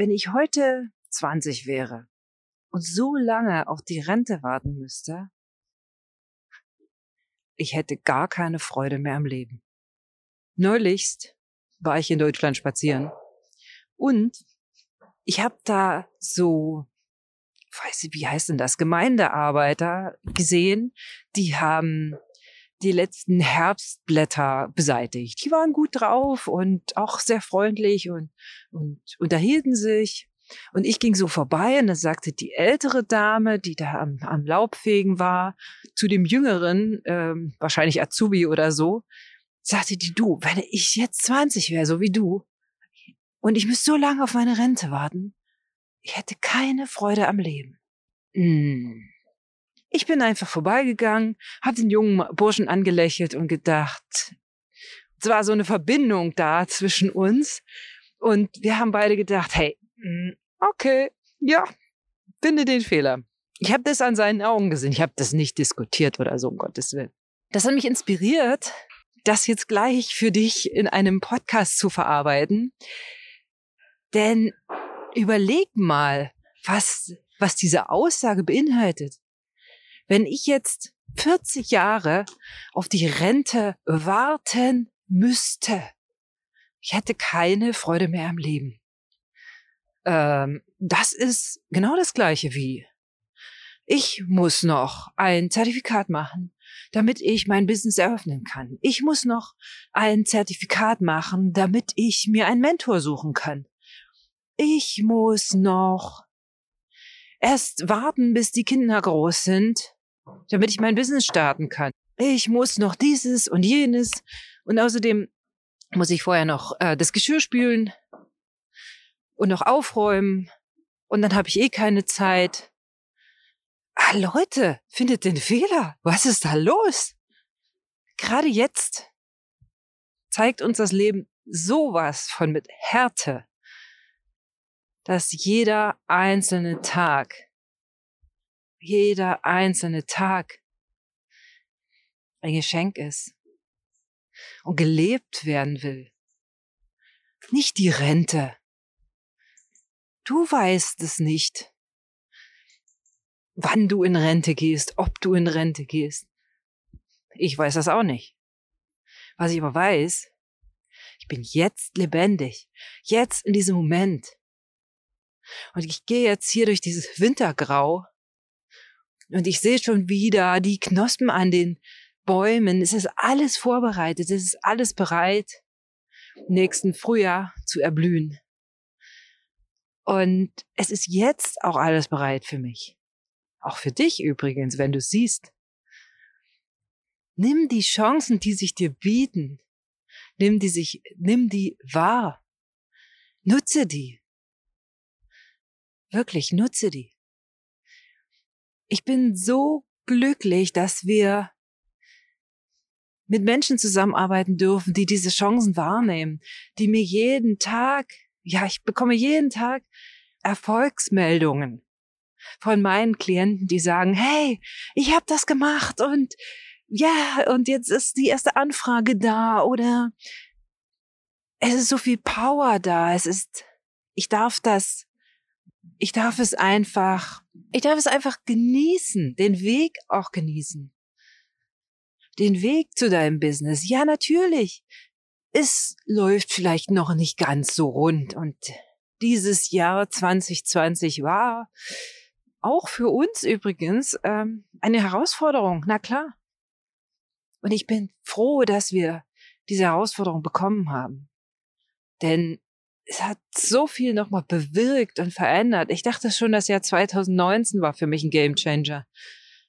wenn ich heute 20 wäre und so lange auf die Rente warten müsste, ich hätte gar keine Freude mehr am Leben. Neulichst war ich in Deutschland spazieren und ich habe da so, weiß ich, wie heißt denn das, Gemeindearbeiter gesehen, die haben die letzten Herbstblätter beseitigt. Die waren gut drauf und auch sehr freundlich und, und unterhielten sich. Und ich ging so vorbei und da sagte die ältere Dame, die da am, am Laubfegen war, zu dem jüngeren, ähm, wahrscheinlich Azubi oder so, sagte die, du, wenn ich jetzt 20 wäre, so wie du, und ich müsste so lange auf meine Rente warten, ich hätte keine Freude am Leben. Hm. Ich bin einfach vorbeigegangen, habe den jungen Burschen angelächelt und gedacht, es war so eine Verbindung da zwischen uns. Und wir haben beide gedacht, hey, hm, okay, ja, finde den Fehler. Ich habe das an seinen Augen gesehen. Ich habe das nicht diskutiert oder so, um Gottes Willen. Das hat mich inspiriert, das jetzt gleich für dich in einem Podcast zu verarbeiten. Denn überleg mal, was, was diese Aussage beinhaltet. Wenn ich jetzt 40 Jahre auf die Rente warten müsste, ich hätte keine Freude mehr am Leben. Ähm, das ist genau das gleiche wie ich muss noch ein Zertifikat machen, damit ich mein Business eröffnen kann. Ich muss noch ein Zertifikat machen, damit ich mir einen Mentor suchen kann. Ich muss noch erst warten, bis die Kinder groß sind, damit ich mein Business starten kann. Ich muss noch dieses und jenes und außerdem muss ich vorher noch äh, das Geschirr spülen und noch aufräumen und dann habe ich eh keine Zeit. Ah, Leute, findet den Fehler. Was ist da los? Gerade jetzt zeigt uns das Leben sowas von mit Härte, dass jeder einzelne Tag jeder einzelne Tag ein Geschenk ist und gelebt werden will. Nicht die Rente. Du weißt es nicht, wann du in Rente gehst, ob du in Rente gehst. Ich weiß das auch nicht. Was ich aber weiß, ich bin jetzt lebendig, jetzt in diesem Moment. Und ich gehe jetzt hier durch dieses Wintergrau und ich sehe schon wieder die Knospen an den Bäumen. Es ist alles vorbereitet. Es ist alles bereit, nächsten Frühjahr zu erblühen. Und es ist jetzt auch alles bereit für mich. Auch für dich übrigens, wenn du siehst. Nimm die Chancen, die sich dir bieten. Nimm die sich, nimm die wahr. Nutze die. Wirklich, nutze die ich bin so glücklich, dass wir mit Menschen zusammenarbeiten dürfen, die diese Chancen wahrnehmen, die mir jeden Tag, ja, ich bekomme jeden Tag Erfolgsmeldungen von meinen Klienten, die sagen, hey, ich habe das gemacht und ja, und jetzt ist die erste Anfrage da oder es ist so viel Power da, es ist, ich darf das ich darf es einfach, ich darf es einfach genießen, den Weg auch genießen. Den Weg zu deinem Business. Ja, natürlich. Es läuft vielleicht noch nicht ganz so rund und dieses Jahr 2020 war auch für uns übrigens ähm, eine Herausforderung. Na klar. Und ich bin froh, dass wir diese Herausforderung bekommen haben. Denn es hat so viel nochmal bewirkt und verändert. Ich dachte schon, das Jahr 2019 war für mich ein Gamechanger.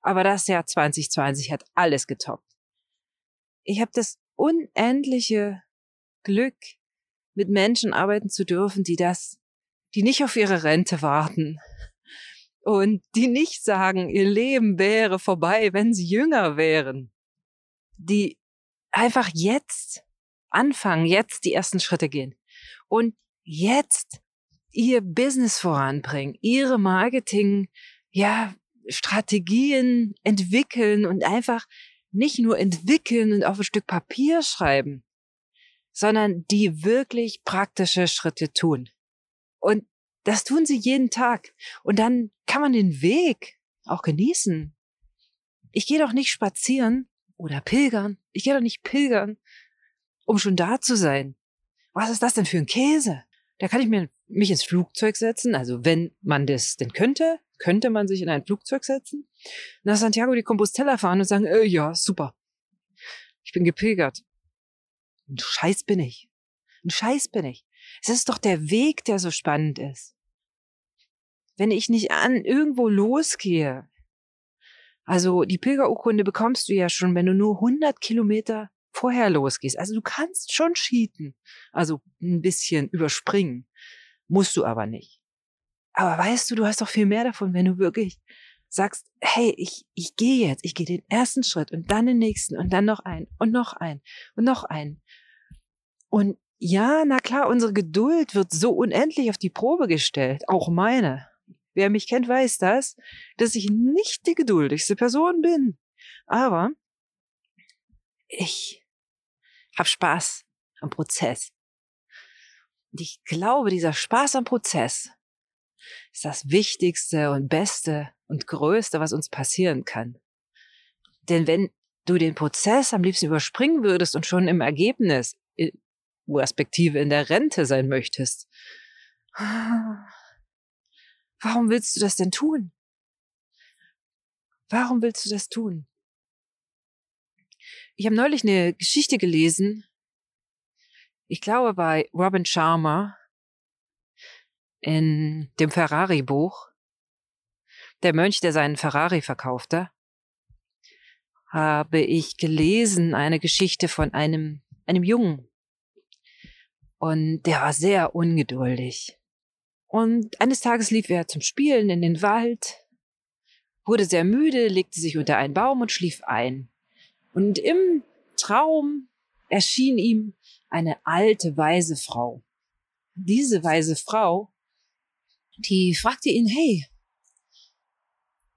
Aber das Jahr 2020 hat alles getoppt. Ich habe das unendliche Glück, mit Menschen arbeiten zu dürfen, die das, die nicht auf ihre Rente warten und die nicht sagen, ihr Leben wäre vorbei, wenn sie jünger wären, die einfach jetzt anfangen, jetzt die ersten Schritte gehen und jetzt ihr Business voranbringen, ihre Marketing, ja, Strategien entwickeln und einfach nicht nur entwickeln und auf ein Stück Papier schreiben, sondern die wirklich praktische Schritte tun. Und Das tun sie jeden Tag. Und dann kann man den Weg auch genießen. Ich gehe doch nicht spazieren oder pilgern. Ich gehe doch nicht pilgern, um schon da zu sein. Was ist das denn für ein Käse? Da kann ich mir, mich ins Flugzeug setzen. Also wenn man das denn könnte, könnte man sich in ein Flugzeug setzen, nach Santiago de Compostela fahren und sagen, äh, ja, super. Ich bin gepilgert. Ein Scheiß bin ich. Ein Scheiß bin ich. Es ist doch der Weg, der so spannend ist. Wenn ich nicht an irgendwo losgehe, also die Pilgerurkunde bekommst du ja schon, wenn du nur 100 Kilometer vorher losgehst. Also du kannst schon cheaten, also ein bisschen überspringen, musst du aber nicht. Aber weißt du, du hast doch viel mehr davon, wenn du wirklich sagst, hey, ich, ich gehe jetzt, ich gehe den ersten Schritt und dann den nächsten und dann noch einen und noch einen und noch einen. Und ja, na klar, unsere Geduld wird so unendlich auf die Probe gestellt, auch meine. Wer mich kennt, weiß das, dass ich nicht die geduldigste Person bin. Aber ich hab Spaß am Prozess. Und ich glaube, dieser Spaß am Prozess ist das Wichtigste und Beste und Größte, was uns passieren kann. Denn wenn du den Prozess am liebsten überspringen würdest und schon im Ergebnis, respektive in der Rente sein möchtest, warum willst du das denn tun? Warum willst du das tun? Ich habe neulich eine Geschichte gelesen, ich glaube bei Robin Sharma in dem Ferrari-Buch, der Mönch, der seinen Ferrari verkaufte, habe ich gelesen eine Geschichte von einem, einem Jungen. Und der war sehr ungeduldig. Und eines Tages lief er zum Spielen in den Wald, wurde sehr müde, legte sich unter einen Baum und schlief ein. Und im Traum erschien ihm eine alte, weise Frau. Diese weise Frau, die fragte ihn, hey,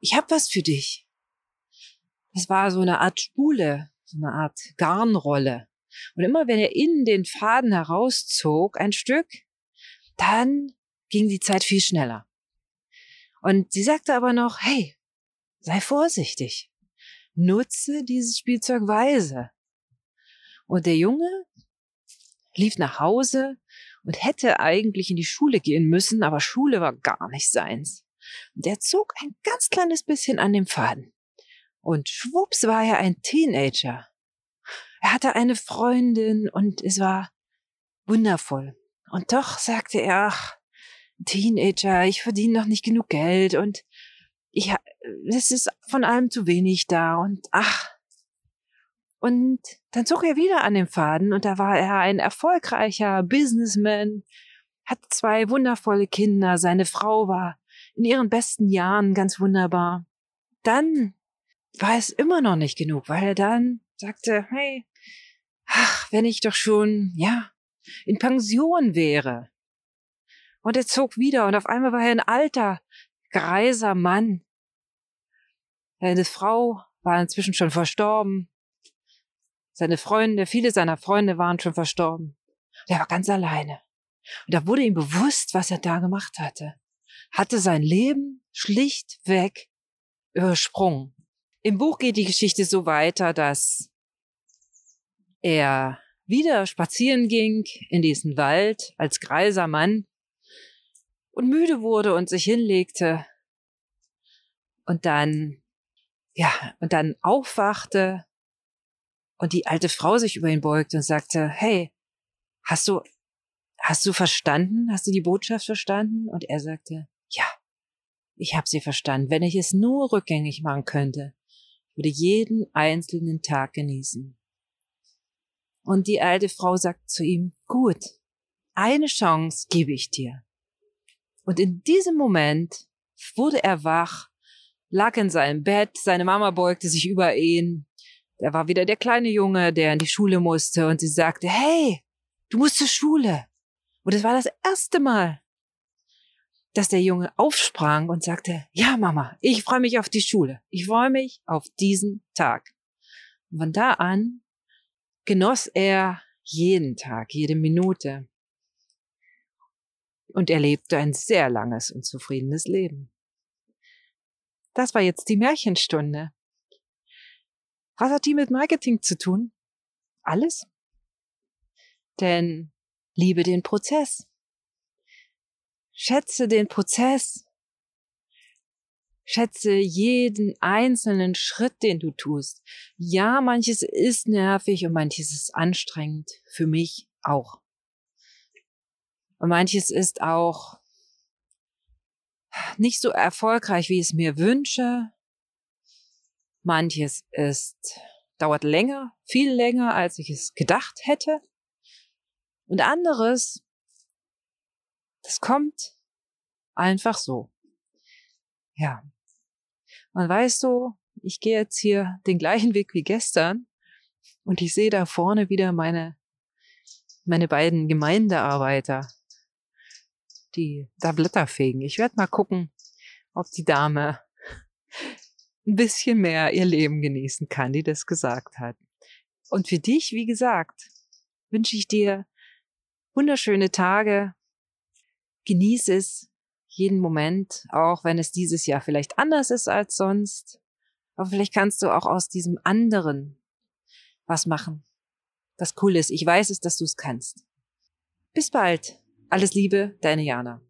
ich hab was für dich. Es war so eine Art Spule, so eine Art Garnrolle. Und immer wenn er innen den Faden herauszog, ein Stück, dann ging die Zeit viel schneller. Und sie sagte aber noch, hey, sei vorsichtig nutze dieses Spielzeug weise. Und der Junge lief nach Hause und hätte eigentlich in die Schule gehen müssen, aber Schule war gar nicht seins. Und er zog ein ganz kleines bisschen an dem Faden. Und schwupps war er ein Teenager. Er hatte eine Freundin und es war wundervoll. Und doch sagte er, ach, Teenager, ich verdiene noch nicht genug Geld und ich, es ist von allem zu wenig da und ach. Und dann zog er wieder an den Faden und da war er ein erfolgreicher Businessman, hat zwei wundervolle Kinder, seine Frau war in ihren besten Jahren ganz wunderbar. Dann war es immer noch nicht genug, weil er dann sagte, hey, ach, wenn ich doch schon, ja, in Pension wäre. Und er zog wieder und auf einmal war er ein alter, greiser Mann. Seine Frau war inzwischen schon verstorben. Seine Freunde, viele seiner Freunde waren schon verstorben. Er war ganz alleine. Und da wurde ihm bewusst, was er da gemacht hatte. Hatte sein Leben schlichtweg übersprungen. Im Buch geht die Geschichte so weiter, dass er wieder spazieren ging in diesen Wald als greiser Mann und müde wurde und sich hinlegte und dann, ja, und dann aufwachte und die alte Frau sich über ihn beugte und sagte, hey, hast du, hast du verstanden? Hast du die Botschaft verstanden? Und er sagte, ja, ich habe sie verstanden. Wenn ich es nur rückgängig machen könnte, würde jeden einzelnen Tag genießen. Und die alte Frau sagt zu ihm, gut, eine Chance gebe ich dir. Und in diesem Moment wurde er wach, lag in seinem Bett, seine Mama beugte sich über ihn. Da war wieder der kleine Junge, der in die Schule musste und sie sagte, hey, du musst zur Schule. Und es war das erste Mal, dass der Junge aufsprang und sagte, ja Mama, ich freue mich auf die Schule. Ich freue mich auf diesen Tag. Und von da an genoss er jeden Tag, jede Minute Und er lebte ein sehr langes und zufriedenes Leben. Das war jetzt die Märchenstunde. Was hat die mit Marketing zu tun? Alles. Denn liebe den Prozess. Schätze den Prozess. Schätze jeden einzelnen Schritt, den du tust. Ja, manches ist nervig und manches ist anstrengend. Für mich auch. Und manches ist auch nicht so erfolgreich, wie ich es mir wünsche. Manches ist, dauert länger, viel länger, als ich es gedacht hätte. Und anderes, das kommt einfach so. Ja. Und weißt du, ich gehe jetzt hier den gleichen Weg wie gestern und ich sehe da vorne wieder meine, meine beiden Gemeindearbeiter, die da Blätter fegen. Ich werde mal gucken, ob die Dame ein bisschen mehr ihr Leben genießen kann, die das gesagt hat. Und für dich, wie gesagt, wünsche ich dir wunderschöne Tage. Genieße es jeden Moment, auch wenn es dieses Jahr vielleicht anders ist als sonst. Aber vielleicht kannst du auch aus diesem anderen was machen. Was cool ist. Ich weiß es, dass du es kannst. Bis bald. Alles Liebe, deine Jana.